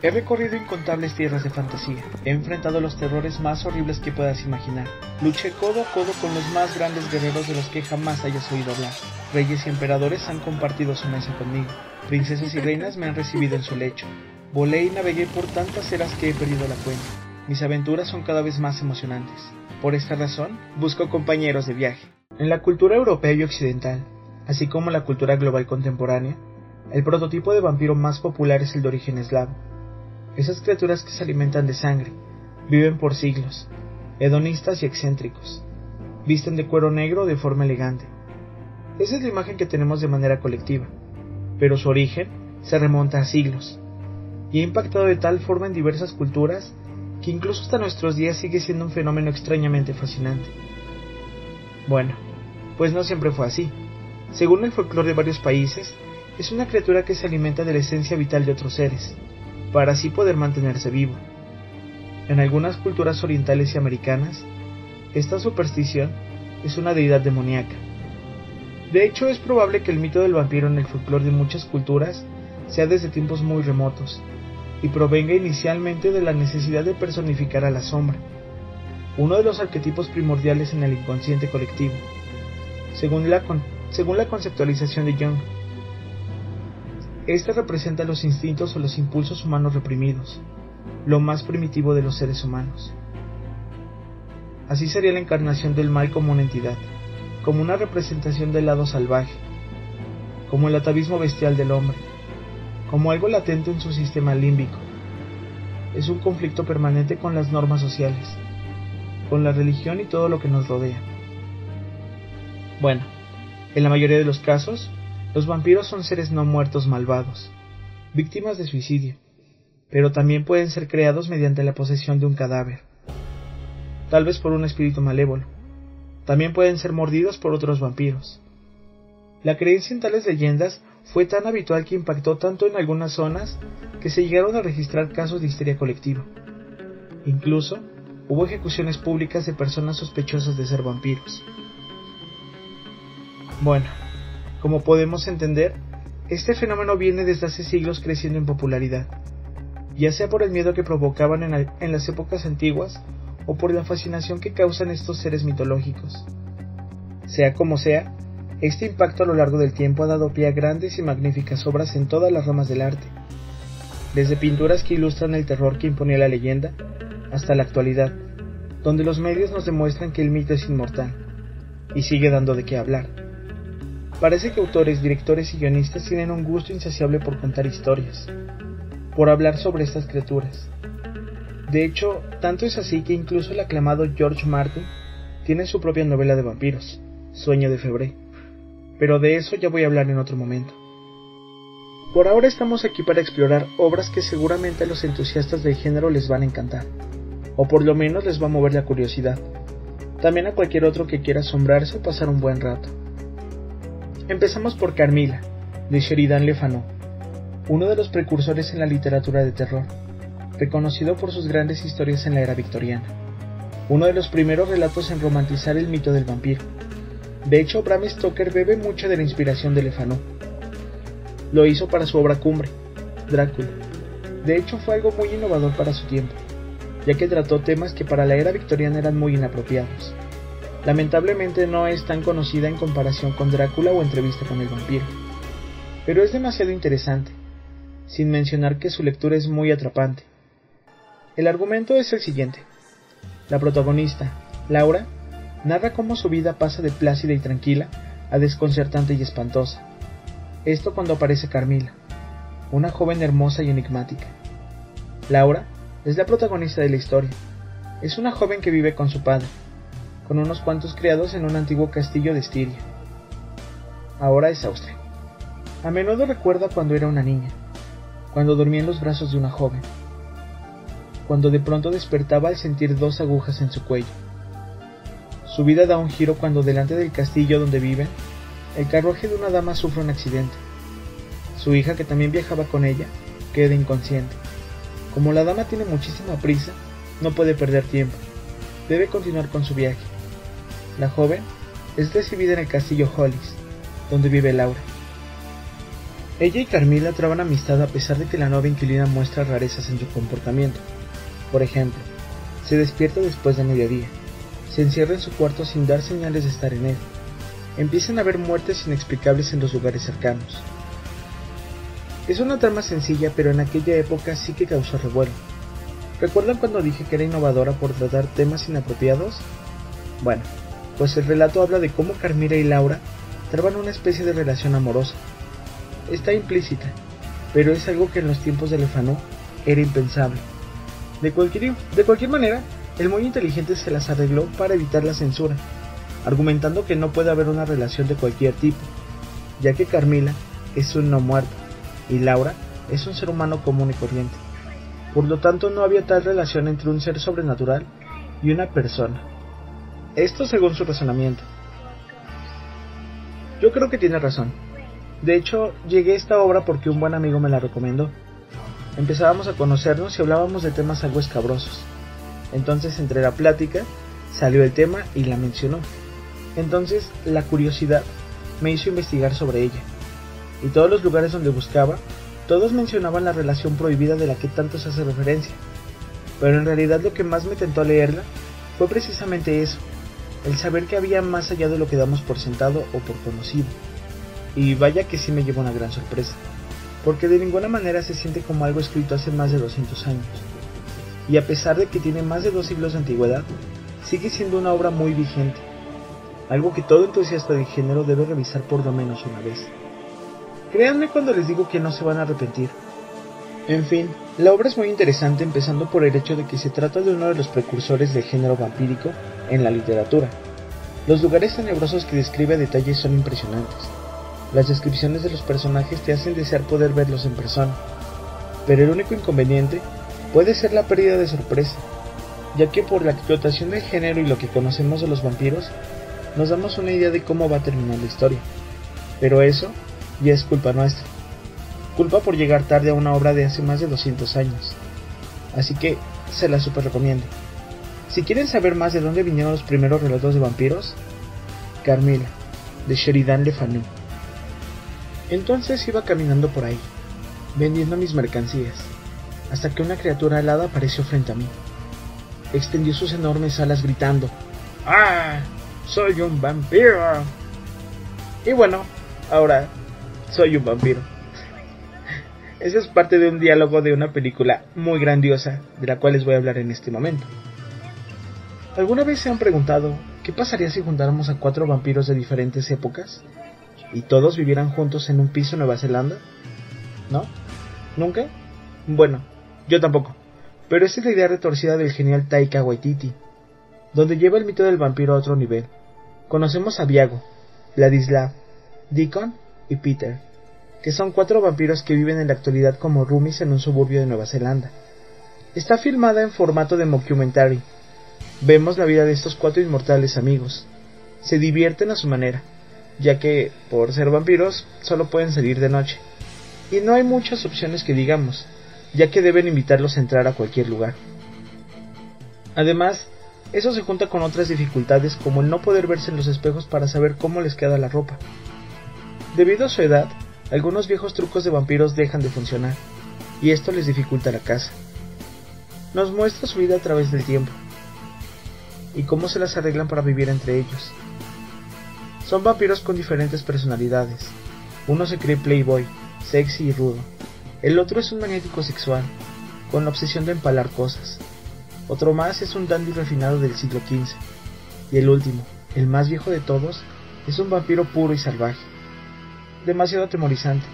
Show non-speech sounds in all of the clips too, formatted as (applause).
He recorrido incontables tierras de fantasía, he enfrentado los terrores más horribles que puedas imaginar, luché codo a codo con los más grandes guerreros de los que jamás hayas oído hablar. Reyes y emperadores han compartido su mesa conmigo, princesas y reinas me han recibido en su lecho. Volé y navegué por tantas eras que he perdido la cuenta. Mis aventuras son cada vez más emocionantes. Por esta razón, busco compañeros de viaje. En la cultura europea y occidental, así como la cultura global contemporánea, el prototipo de vampiro más popular es el de origen eslavo esas criaturas que se alimentan de sangre, viven por siglos, hedonistas y excéntricos, visten de cuero negro de forma elegante. Esa es la imagen que tenemos de manera colectiva, pero su origen se remonta a siglos, y ha impactado de tal forma en diversas culturas que incluso hasta nuestros días sigue siendo un fenómeno extrañamente fascinante. Bueno, pues no siempre fue así. Según el folclore de varios países, es una criatura que se alimenta de la esencia vital de otros seres, para así poder mantenerse vivo. En algunas culturas orientales y americanas, esta superstición es una deidad demoníaca. De hecho, es probable que el mito del vampiro en el folclore de muchas culturas sea desde tiempos muy remotos y provenga inicialmente de la necesidad de personificar a la sombra, uno de los arquetipos primordiales en el inconsciente colectivo, según la, según la conceptualización de Jung. Este representa los instintos o los impulsos humanos reprimidos, lo más primitivo de los seres humanos. Así sería la encarnación del mal como una entidad, como una representación del lado salvaje, como el atavismo bestial del hombre, como algo latente en su sistema límbico. Es un conflicto permanente con las normas sociales, con la religión y todo lo que nos rodea. Bueno, en la mayoría de los casos, los vampiros son seres no muertos malvados, víctimas de suicidio, pero también pueden ser creados mediante la posesión de un cadáver, tal vez por un espíritu malévolo. También pueden ser mordidos por otros vampiros. La creencia en tales leyendas fue tan habitual que impactó tanto en algunas zonas que se llegaron a registrar casos de histeria colectiva. Incluso hubo ejecuciones públicas de personas sospechosas de ser vampiros. Bueno, como podemos entender, este fenómeno viene desde hace siglos creciendo en popularidad, ya sea por el miedo que provocaban en, las épocas antiguas o por la fascinación que causan estos seres mitológicos. Sea como sea, este impacto a lo largo del tiempo ha dado pie a grandes y magníficas obras en todas las ramas del arte, desde pinturas que ilustran el terror que imponía la leyenda, hasta la actualidad, donde los medios nos demuestran que el mito es inmortal, y sigue dando de qué hablar. Parece que autores, directores y guionistas tienen un gusto insaciable por contar historias, por hablar sobre estas criaturas. De hecho, tanto es así que incluso el aclamado George Martin tiene su propia novela de vampiros, Sueño de Febré. Pero de eso ya voy a hablar en otro momento. Por ahora estamos aquí para explorar obras que seguramente a los entusiastas del género les van a encantar, o por lo menos les va a mover la curiosidad. También a cualquier otro que quiera asombrarse o pasar un buen rato. Empezamos por Carmila, de Sheridan Le Fanu, uno de los precursores en la literatura de terror, reconocido por sus grandes historias en la era victoriana, uno de los primeros relatos en romantizar el mito del vampiro. De hecho, Bram Stoker bebe mucho de la inspiración de Le Fanu. Lo hizo para su obra cumbre, Drácula. De hecho, fue algo muy innovador para su tiempo, ya que trató temas que para la era victoriana eran muy inapropiados Lamentablemente no es tan conocida en comparación con Drácula o Entrevista con el vampiro, pero es demasiado interesante, sin mencionar que su lectura es muy atrapante. El argumento es el siguiente. La protagonista, Laura, narra cómo su vida pasa de plácida y tranquila a desconcertante y espantosa. Esto cuando aparece Carmila, una joven hermosa y enigmática. Laura es la protagonista de la historia. Es una joven que vive con su padre, con unos cuantos criados en un antiguo castillo de Estiria. Ahora es Austria. A menudo recuerda cuando era una niña, cuando dormía en los brazos de una joven, cuando de pronto despertaba al sentir dos agujas en su cuello. Su vida da un giro cuando delante del castillo donde viven, el carruaje de una dama sufre un accidente. Su hija, que también viajaba con ella, queda inconsciente. Como la dama tiene muchísima prisa, no puede perder tiempo. Debe continuar con su viaje. La joven es recibida en el castillo Hollis, donde vive Laura. Ella y Carmila traban amistad a pesar de que la nueva inquilina muestra rarezas en su comportamiento. Por ejemplo, se despierta después de mediodía, se encierra en su cuarto sin dar señales de estar en él. Empiezan a haber muertes inexplicables en los lugares cercanos. Es una trama sencilla, pero en aquella época sí que causó revuelo. ¿Recuerdan cuando dije que era innovadora por tratar temas inapropiados? Bueno, pues el relato habla de cómo Carmila y Laura traban una especie de relación amorosa. Está implícita, pero es algo que en los tiempos de Lefano era impensable. De cualquier, de cualquier manera, el muy inteligente se las arregló para evitar la censura, argumentando que no puede haber una relación de cualquier tipo, ya que Carmila es un no muerto y Laura es un ser humano común y corriente. Por lo tanto, no había tal relación entre un ser sobrenatural y una persona. Esto según su razonamiento. Yo creo que tiene razón. De hecho, llegué a esta obra porque un buen amigo me la recomendó. Empezábamos a conocernos y hablábamos de temas algo escabrosos. Entonces, entre la plática, salió el tema y la mencionó. Entonces, la curiosidad me hizo investigar sobre ella. Y todos los lugares donde buscaba, todos mencionaban la relación prohibida de la que tanto se hace referencia. Pero en realidad lo que más me tentó a leerla fue precisamente eso, el saber que había más allá de lo que damos por sentado o por conocido. Y vaya que sí me llevó una gran sorpresa, porque de ninguna manera se siente como algo escrito hace más de 200 años. Y a pesar de que tiene más de dos siglos de antigüedad, sigue siendo una obra muy vigente, algo que todo entusiasta de género debe revisar por lo menos una vez. Créanme cuando les digo que no se van a arrepentir. En fin, la obra es muy interesante empezando por el hecho de que se trata de uno de los precursores del género vampírico en la literatura. Los lugares tenebrosos que describe a detalle son impresionantes. Las descripciones de los personajes te hacen desear poder verlos en persona. Pero el único inconveniente puede ser la pérdida de sorpresa, ya que por la explotación del género y lo que conocemos de los vampiros, nos damos una idea de cómo va a terminar la historia. Pero eso ya es culpa nuestra. Culpa por llegar tarde a una obra de hace más de 200 años. Así que se la super recomiendo. Si quieren saber más de dónde vinieron los primeros relatos de vampiros, Carmila, de Sheridan Le Fanu. Entonces iba caminando por ahí, vendiendo mis mercancías, hasta que una criatura alada apareció frente a mí. Extendió sus enormes alas gritando, ¡Ah! ¡Soy un vampiro! Y bueno, ahora soy un vampiro. (laughs) Eso es parte de un diálogo de una película muy grandiosa, de la cual les voy a hablar en este momento. ¿Alguna vez se han preguntado qué pasaría si juntáramos a cuatro vampiros de diferentes épocas y todos vivieran juntos en un piso en Nueva Zelanda? ¿No? ¿Nunca? Bueno, yo tampoco. Pero esa es la idea retorcida del genial Taika Waititi, donde lleva el mito del vampiro a otro nivel. Conocemos a Viago, Ladislav, Deacon y Peter, que son cuatro vampiros que viven en la actualidad como roomies en un suburbio de Nueva Zelanda. Está filmada en formato de mockumentary. Vemos la vida de estos cuatro inmortales amigos. Se divierten a su manera, ya que, por ser vampiros, solo pueden salir de noche. Y no hay muchas opciones que digamos, ya que deben invitarlos a entrar a cualquier lugar. Además, eso se junta con otras dificultades como el no poder verse en los espejos para saber cómo les queda la ropa. Debido a su edad, algunos viejos trucos de vampiros dejan de funcionar, y esto les dificulta la caza. Nos muestra su vida a través del tiempo, y cómo se las arreglan para vivir entre ellos. Son vampiros con diferentes personalidades. Uno se cree playboy, sexy y rudo. El otro es un magnético sexual, con la obsesión de empalar cosas. Otro más es un dandy refinado del siglo XV. Y el último, el más viejo de todos, es un vampiro puro y salvaje. Demasiado atemorizante,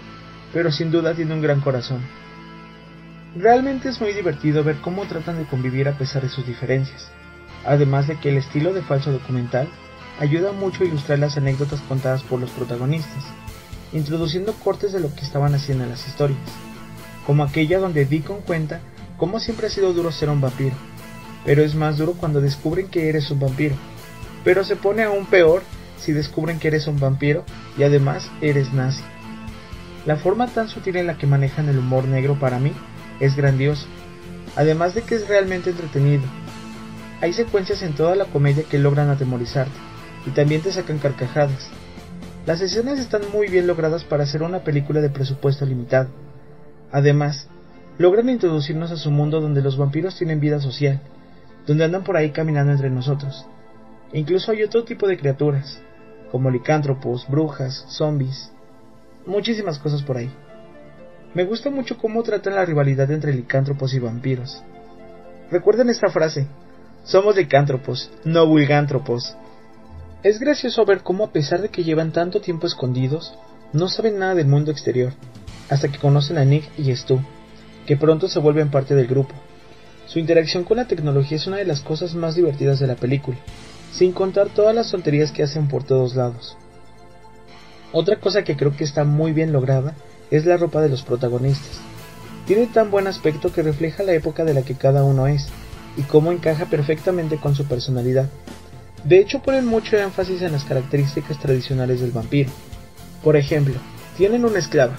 pero sin duda tiene un gran corazón. Realmente es muy divertido ver cómo tratan de convivir a pesar de sus diferencias, además de que el estilo de falso documental ayuda mucho a ilustrar las anécdotas contadas por los protagonistas, introduciendo cortes de lo que estaban haciendo en las historias, como aquella donde Deacon cuenta cómo siempre ha sido duro ser un vampiro, pero es más duro cuando descubren que eres un vampiro. Pero se pone aún peor si descubren que eres un vampiro y además eres nazi. La forma tan sutil en la que manejan el humor negro para mí es grandioso, además de que es realmente entretenido. Hay secuencias en toda la comedia que logran atemorizarte y también te sacan carcajadas. Las escenas están muy bien logradas para hacer una película de presupuesto limitado. Además, logran introducirnos a su mundo donde los vampiros tienen vida social, donde andan por ahí caminando entre nosotros. incluso hay otro tipo de criaturas, como licántropos, brujas, zombies, muchísimas cosas por ahí. Me gusta mucho cómo tratan la rivalidad entre licántropos y vampiros. Recuerden esta frase, somos licántropos, no vulgántropos. Es gracioso ver cómo a pesar de que llevan tanto tiempo escondidos, no saben nada del mundo exterior, hasta que conocen a Nick y Stu, que pronto se vuelven parte del grupo. Su interacción con la tecnología es una de las cosas más divertidas de la película, sin contar todas las tonterías que hacen por todos lados. Otra cosa que creo que está muy bien lograda es la ropa de los protagonistas. Tiene tan buen aspecto que refleja la época de la que cada uno es, y cómo encaja perfectamente con su personalidad. De hecho ponen mucho énfasis en las características tradicionales del vampiro. Por ejemplo, tienen una esclava,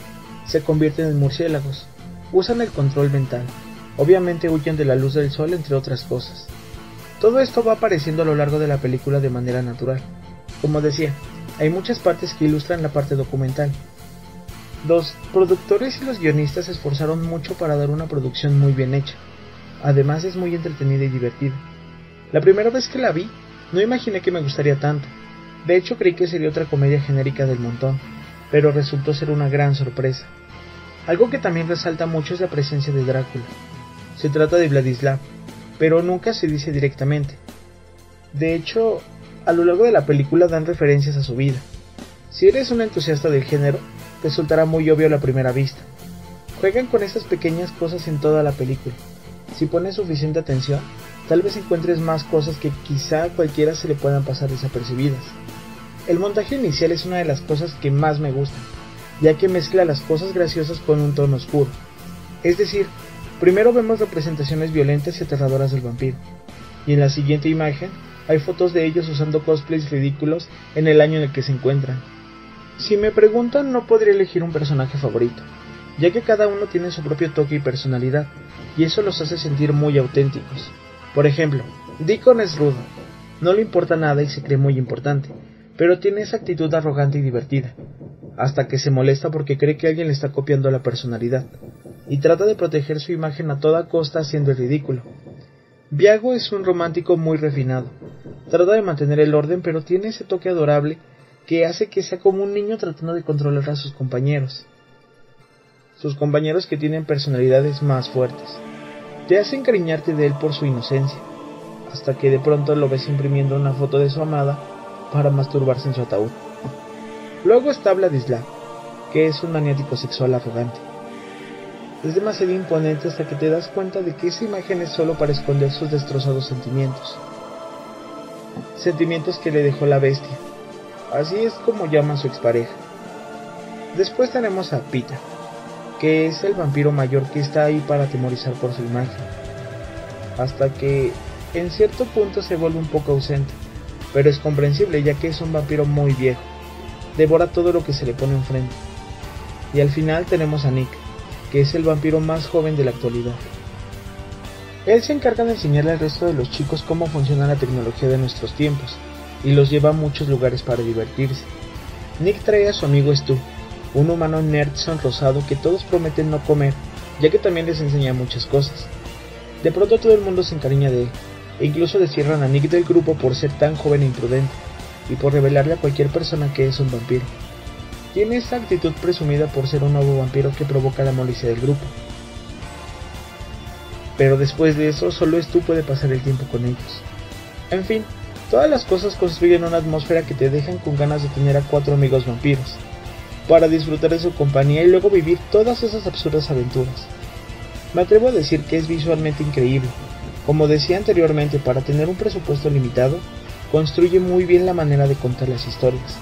se convierten en murciélagos, usan el control mental, obviamente huyen de la luz del sol entre otras cosas. Todo esto va apareciendo a lo largo de la película de manera natural. Como decía, hay muchas partes que ilustran la parte documental. Los productores y los guionistas se esforzaron mucho para dar una producción muy bien hecha. Además es muy entretenida y divertida. La primera vez que la vi, no imaginé que me gustaría tanto. De hecho creí que sería otra comedia genérica del montón, pero resultó ser una gran sorpresa. Algo que también resalta mucho es la presencia de Drácula. Se trata de Vladislav, pero nunca se dice directamente. De hecho, a lo largo de la película dan referencias a su vida. Si eres un entusiasta del género, resultará muy obvio a la primera vista. Juegan con esas pequeñas cosas en toda la película. Si pones suficiente atención, tal vez encuentres más cosas que quizá a cualquiera se le puedan pasar desapercibidas. El montaje inicial es una de las cosas que más me gustan, ya que mezcla las cosas graciosas con un tono oscuro. Es decir, primero vemos representaciones violentas y aterradoras del vampiro, y en la siguiente imagen hay fotos de ellos usando cosplays ridículos en el año en el que se encuentran. Si me preguntan, no podría elegir un personaje favorito, ya que cada uno tiene su propio toque y personalidad, y eso los hace sentir muy auténticos. Por ejemplo, Deacon es rudo, no le importa nada y se cree muy importante, pero tiene esa actitud arrogante y divertida, hasta que se molesta porque cree que alguien le está copiando la personalidad, y trata de proteger su imagen a toda costa haciendo el ridículo. Viago es un romántico muy refinado, trata de mantener el orden pero tiene ese toque adorable que hace que sea como un niño tratando de controlar a sus compañeros. Sus compañeros que tienen personalidades más fuertes. Te hace encariñarte de él por su inocencia, hasta que de pronto lo ves imprimiendo una foto de su amada para masturbarse en su ataúd. Luego está Vladislav, que es un maniático sexual arrogante. Es demasiado imponente hasta que te das cuenta de que esa imagen es solo para esconder sus destrozados sentimientos. Sentimientos que le dejó la bestia, Así es como llama a su expareja. Después tenemos a Pita, que es el vampiro mayor que está ahí para atemorizar por su imagen. Hasta que en cierto punto se vuelve un poco ausente, pero es comprensible ya que es un vampiro muy viejo. Devora todo lo que se le pone enfrente. Y al final tenemos a Nick, que es el vampiro más joven de la actualidad. Él se encarga de enseñarle al resto de los chicos cómo funciona la tecnología de nuestros tiempos, y los lleva a muchos lugares para divertirse. Nick trae a su amigo Stu, un humano nerd sonrosado que todos prometen no comer, ya que también les enseña muchas cosas. De pronto todo el mundo se encariña de él, e incluso descierran a Nick del grupo por ser tan joven e imprudente, y por revelarle a cualquier persona que es un vampiro. Tiene esa actitud presumida por ser un nuevo vampiro que provoca la molicia del grupo. Pero después de eso, solo Stu puede pasar el tiempo con ellos. En fin, Todas las cosas construyen una atmósfera que te dejan con ganas de tener a cuatro amigos vampiros, para disfrutar de su compañía y luego vivir todas esas absurdas aventuras. Me atrevo a decir que es visualmente increíble. Como decía anteriormente, para tener un presupuesto limitado, construye muy bien la manera de contar las historias.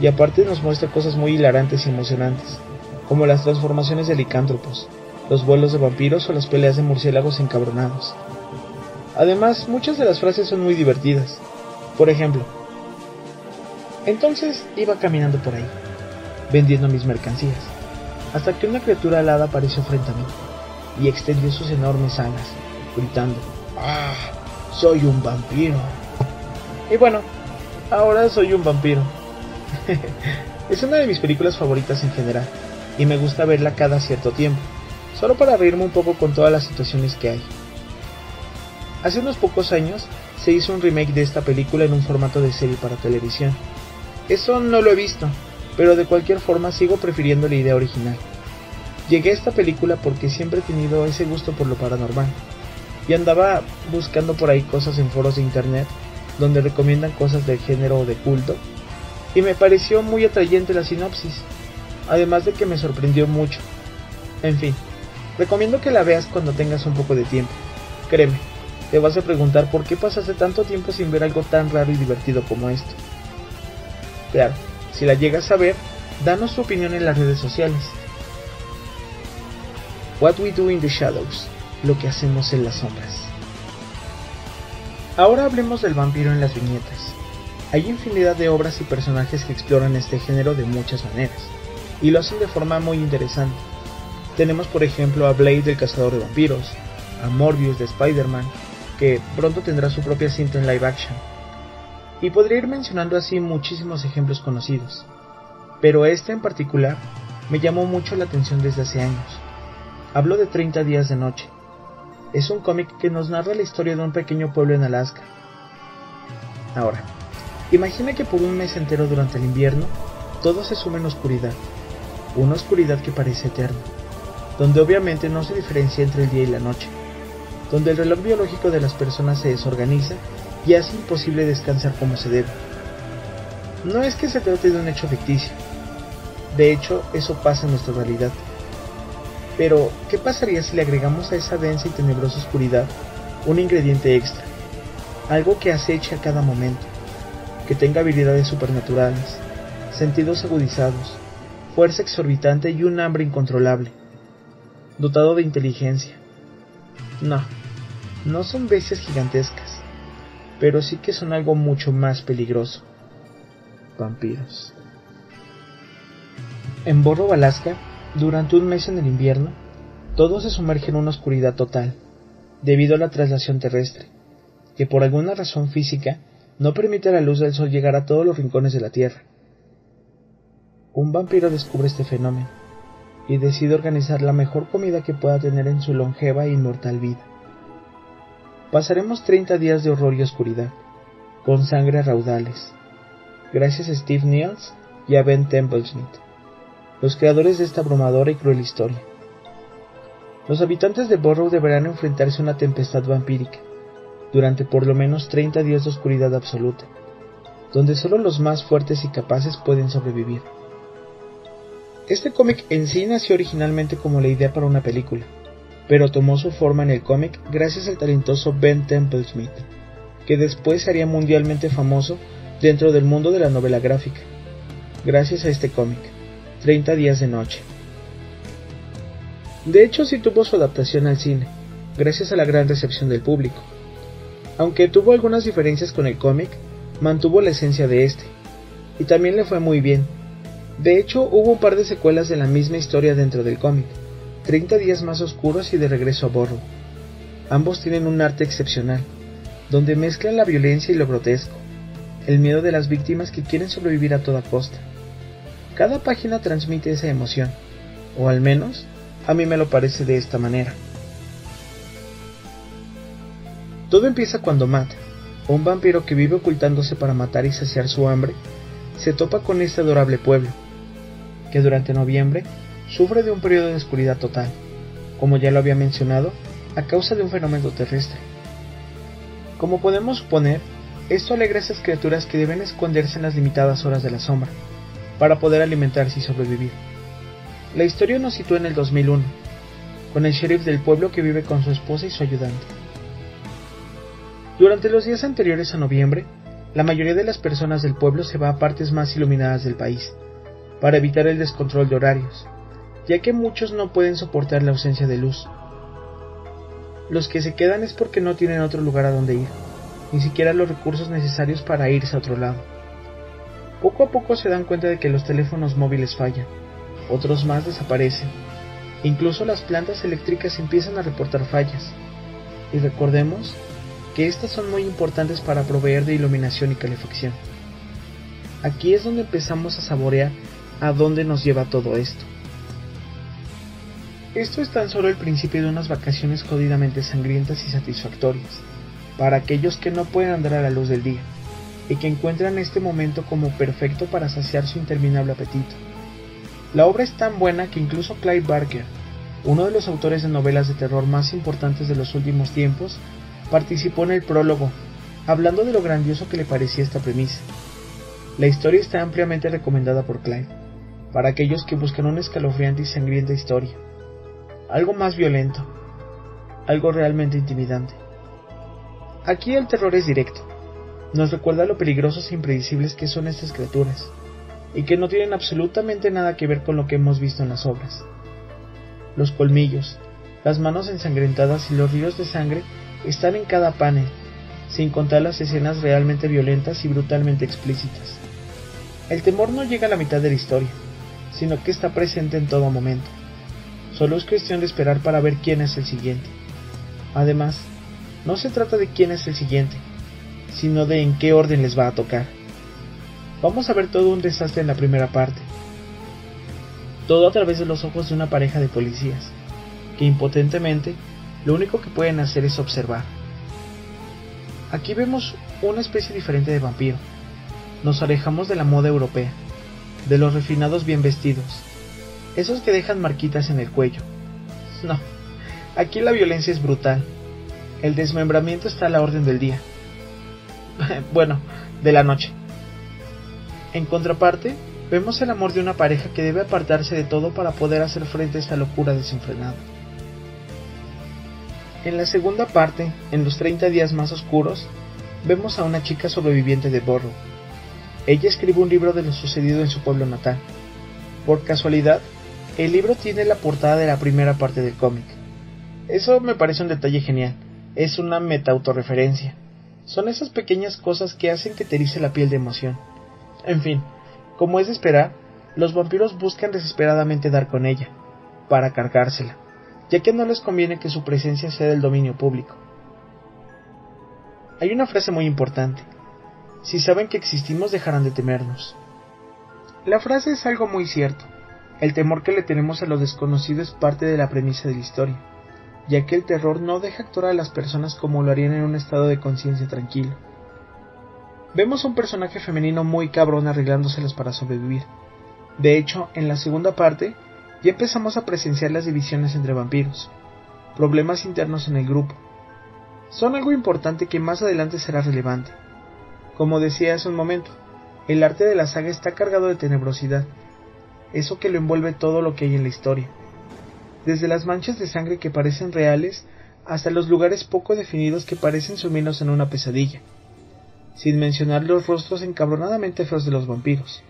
Y aparte nos muestra cosas muy hilarantes y emocionantes, como las transformaciones de licántropos, los vuelos de vampiros o las peleas de murciélagos encabronados. Además, muchas de las frases son muy divertidas. Por ejemplo, entonces iba caminando por ahí, vendiendo mis mercancías, hasta que una criatura alada apareció frente a mí y extendió sus enormes alas, gritando, ¡Ah! Soy un vampiro. Y bueno, ahora soy un vampiro. (laughs) es una de mis películas favoritas en general, y me gusta verla cada cierto tiempo, solo para reírme un poco con todas las situaciones que hay. Hace unos pocos años se hizo un remake de esta película en un formato de serie para televisión. Eso no lo he visto, pero de cualquier forma sigo prefiriendo la idea original. Llegué a esta película porque siempre he tenido ese gusto por lo paranormal, y andaba buscando por ahí cosas en foros de internet donde recomiendan cosas del género de culto, y me pareció muy atrayente la sinopsis, además de que me sorprendió mucho. En fin, recomiendo que la veas cuando tengas un poco de tiempo. Créeme, te vas a preguntar por qué pasaste tanto tiempo sin ver algo tan raro y divertido como esto. Claro, si la llegas a ver, danos tu opinión en las redes sociales. What We Do in the Shadows, lo que hacemos en las sombras. Ahora hablemos del vampiro en las viñetas. Hay infinidad de obras y personajes que exploran este género de muchas maneras, y lo hacen de forma muy interesante. Tenemos por ejemplo a Blade el cazador de vampiros, a Morbius de Spider-Man, que pronto tendrá su propia cinta en live action. Y podría ir mencionando así muchísimos ejemplos conocidos, pero este en particular me llamó mucho la atención desde hace años. Hablo de 30 días de noche. Es un cómic que nos narra la historia de un pequeño pueblo en Alaska. Ahora, imagina que por un mes entero durante el invierno todo se sume en oscuridad, una oscuridad que parece eterna, donde obviamente no se diferencia entre el día y la noche donde el reloj biológico de las personas se desorganiza y hace imposible descansar como se debe. No es que se trate de un hecho ficticio, de hecho eso pasa en nuestra realidad. Pero, ¿qué pasaría si le agregamos a esa densa y tenebrosa oscuridad un ingrediente extra? Algo que aceche a cada momento, que tenga habilidades supernaturales, sentidos agudizados, fuerza exorbitante y un hambre incontrolable, dotado de inteligencia, no, no son bestias gigantescas, pero sí que son algo mucho más peligroso. Vampiros. En Borro, Alaska, durante un mes en el invierno, todo se sumerge en una oscuridad total, debido a la traslación terrestre, que por alguna razón física no permite a la luz del sol llegar a todos los rincones de la Tierra. Un vampiro descubre este fenómeno y decide organizar la mejor comida que pueda tener en su longeva e inmortal vida. Pasaremos 30 días de horror y oscuridad, con sangre a raudales, gracias a Steve Niels y a Ben Templesmith, los creadores de esta abrumadora y cruel historia. Los habitantes de Borrow deberán enfrentarse a una tempestad vampírica, durante por lo menos 30 días de oscuridad absoluta, donde solo los más fuertes y capaces pueden sobrevivir. Este cómic en sí nació originalmente como la idea para una película, pero tomó su forma en el cómic gracias al talentoso Ben Temple Smith, que después sería mundialmente famoso dentro del mundo de la novela gráfica, gracias a este cómic, 30 días de noche. De hecho, sí tuvo su adaptación al cine, gracias a la gran recepción del público. Aunque tuvo algunas diferencias con el cómic, mantuvo la esencia de este, y también le fue muy bien, de hecho, hubo un par de secuelas de la misma historia dentro del cómic, 30 días más oscuros y de regreso a Borro. Ambos tienen un arte excepcional, donde mezclan la violencia y lo grotesco, el miedo de las víctimas que quieren sobrevivir a toda costa. Cada página transmite esa emoción, o al menos a mí me lo parece de esta manera. Todo empieza cuando Matt, un vampiro que vive ocultándose para matar y saciar su hambre, se topa con este adorable pueblo, que durante noviembre sufre de un periodo de oscuridad total, como ya lo había mencionado, a causa de un fenómeno terrestre. Como podemos suponer, esto alegra a esas criaturas que deben esconderse en las limitadas horas de la sombra, para poder alimentarse y sobrevivir. La historia nos sitúa en el 2001, con el sheriff del pueblo que vive con su esposa y su ayudante. Durante los días anteriores a noviembre, la mayoría de las personas del pueblo se va a partes más iluminadas del país, para evitar el descontrol de horarios, ya que muchos no pueden soportar la ausencia de luz. Los que se quedan es porque no tienen otro lugar a donde ir, ni siquiera los recursos necesarios para irse a otro lado. Poco a poco se dan cuenta de que los teléfonos móviles fallan, otros más desaparecen, incluso las plantas eléctricas empiezan a reportar fallas. Y recordemos que estas son muy importantes para proveer de iluminación y calefacción. Aquí es donde empezamos a saborear a dónde nos lleva todo esto. Esto es tan solo el principio de unas vacaciones jodidamente sangrientas y satisfactorias, para aquellos que no pueden andar a la luz del día, y que encuentran este momento como perfecto para saciar su interminable apetito. La obra es tan buena que incluso Clive Barker, uno de los autores de novelas de terror más importantes de los últimos tiempos, participó en el prólogo, hablando de lo grandioso que le parecía esta premisa. La historia está ampliamente recomendada por Clive, para aquellos que buscan una escalofriante y sangrienta historia algo más violento, algo realmente intimidante. Aquí el terror es directo, nos recuerda lo peligrosos e impredecibles que son estas criaturas, y que no tienen absolutamente nada que ver con lo que hemos visto en las obras. Los colmillos, las manos ensangrentadas y los ríos de sangre están en cada panel, sin contar las escenas realmente violentas y brutalmente explícitas. El temor no llega a la mitad de la historia, sino que está presente en todo momento. Solo es cuestión de esperar para ver quién es el siguiente. Además, no se trata de quién es el siguiente, sino de en qué orden les va a tocar. Vamos a ver todo un desastre en la primera parte. Todo a través de los ojos de una pareja de policías, que impotentemente lo único que pueden hacer es observar. Aquí vemos una especie diferente de vampiro. Nos alejamos de la moda europea, de los refinados bien vestidos, esos que dejan marquitas en el cuello. No, aquí la violencia es brutal. El desmembramiento está a la orden del día. (laughs) bueno, de la noche. En contraparte, vemos el amor de una pareja que debe apartarse de todo para poder hacer frente a esta locura desenfrenada. En la segunda parte, en los 30 días más oscuros, vemos a una chica sobreviviente de Borro. Ella escribe un libro de lo sucedido en su pueblo natal. Por casualidad, el libro tiene la portada de la primera parte del cómic. Eso me parece un detalle genial. Es una meta-autorreferencia. Son esas pequeñas cosas que hacen que te erice la piel de emoción. En fin, como es de esperar, los vampiros buscan desesperadamente dar con ella, para cargársela, ya que no les conviene que su presencia sea del dominio público. Hay una frase muy importante. Si saben que existimos dejarán de temernos. La frase es algo muy cierto. El temor que le tenemos a lo desconocido es parte de la premisa de la historia, ya que el terror no deja actuar a las personas como lo harían en un estado de conciencia tranquilo. Vemos un personaje femenino muy cabrón arreglándoselas para sobrevivir. De hecho, en la segunda parte, ya empezamos a presenciar las divisiones entre vampiros, problemas internos en el grupo. Son algo importante que más adelante será relevante. Como decía hace un momento, el arte de la saga está cargado de tenebrosidad, eso que lo envuelve todo lo que hay en la historia. Desde las manchas de sangre que parecen reales hasta los lugares poco definidos que parecen sumirnos en una pesadilla, sin mencionar los rostros encabronadamente feos de los vampiros.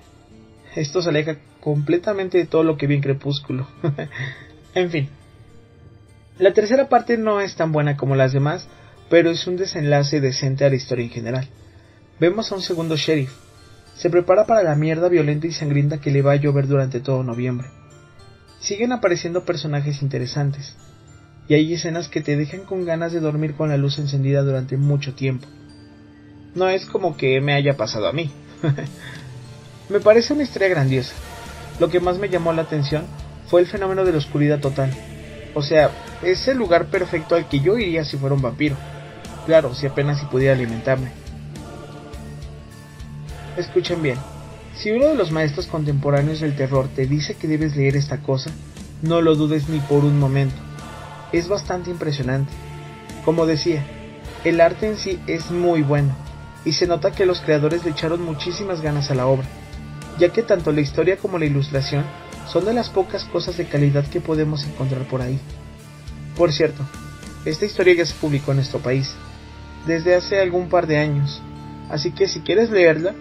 Esto se aleja completamente de todo lo que vi en Crepúsculo. (laughs) en fin. La tercera parte no es tan buena como las demás, pero es un desenlace decente a la historia en general. Vemos a un segundo sheriff, se prepara para la mierda violenta y sangrienta que le va a llover durante todo noviembre. Siguen apareciendo personajes interesantes, y hay escenas que te dejan con ganas de dormir con la luz encendida durante mucho tiempo. No es como que me haya pasado a mí. (laughs) me parece una historia grandiosa. Lo que más me llamó la atención fue el fenómeno de la oscuridad total. O sea, es el lugar perfecto al que yo iría si fuera un vampiro. Claro, si apenas si pudiera alimentarme. Escuchen bien, si uno de los maestros contemporáneos del terror te dice que debes leer esta cosa, no lo dudes ni por un momento. Es bastante impresionante. Como decía, el arte en sí es muy bueno, y se nota que los creadores le echaron muchísimas ganas a la obra, ya que tanto la historia como la ilustración son de las pocas cosas de calidad que podemos encontrar por ahí. Por cierto, esta historia ya se publicó en nuestro país, desde hace algún par de años, así que si quieres leerla,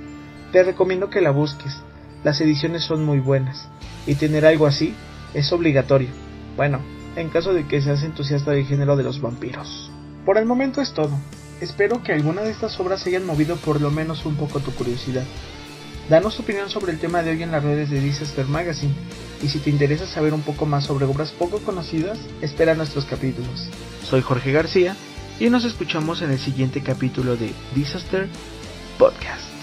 te recomiendo que la busques. Las ediciones son muy buenas y tener algo así es obligatorio. Bueno, en caso de que seas entusiasta del género de los vampiros. Por el momento es todo. Espero que alguna de estas obras hayan movido por lo menos un poco tu curiosidad. Danos tu opinión sobre el tema de hoy en las redes de Disaster Magazine y si te interesa saber un poco más sobre obras poco conocidas, espera nuestros capítulos. Soy Jorge García y nos escuchamos en el siguiente capítulo de Disaster Podcast.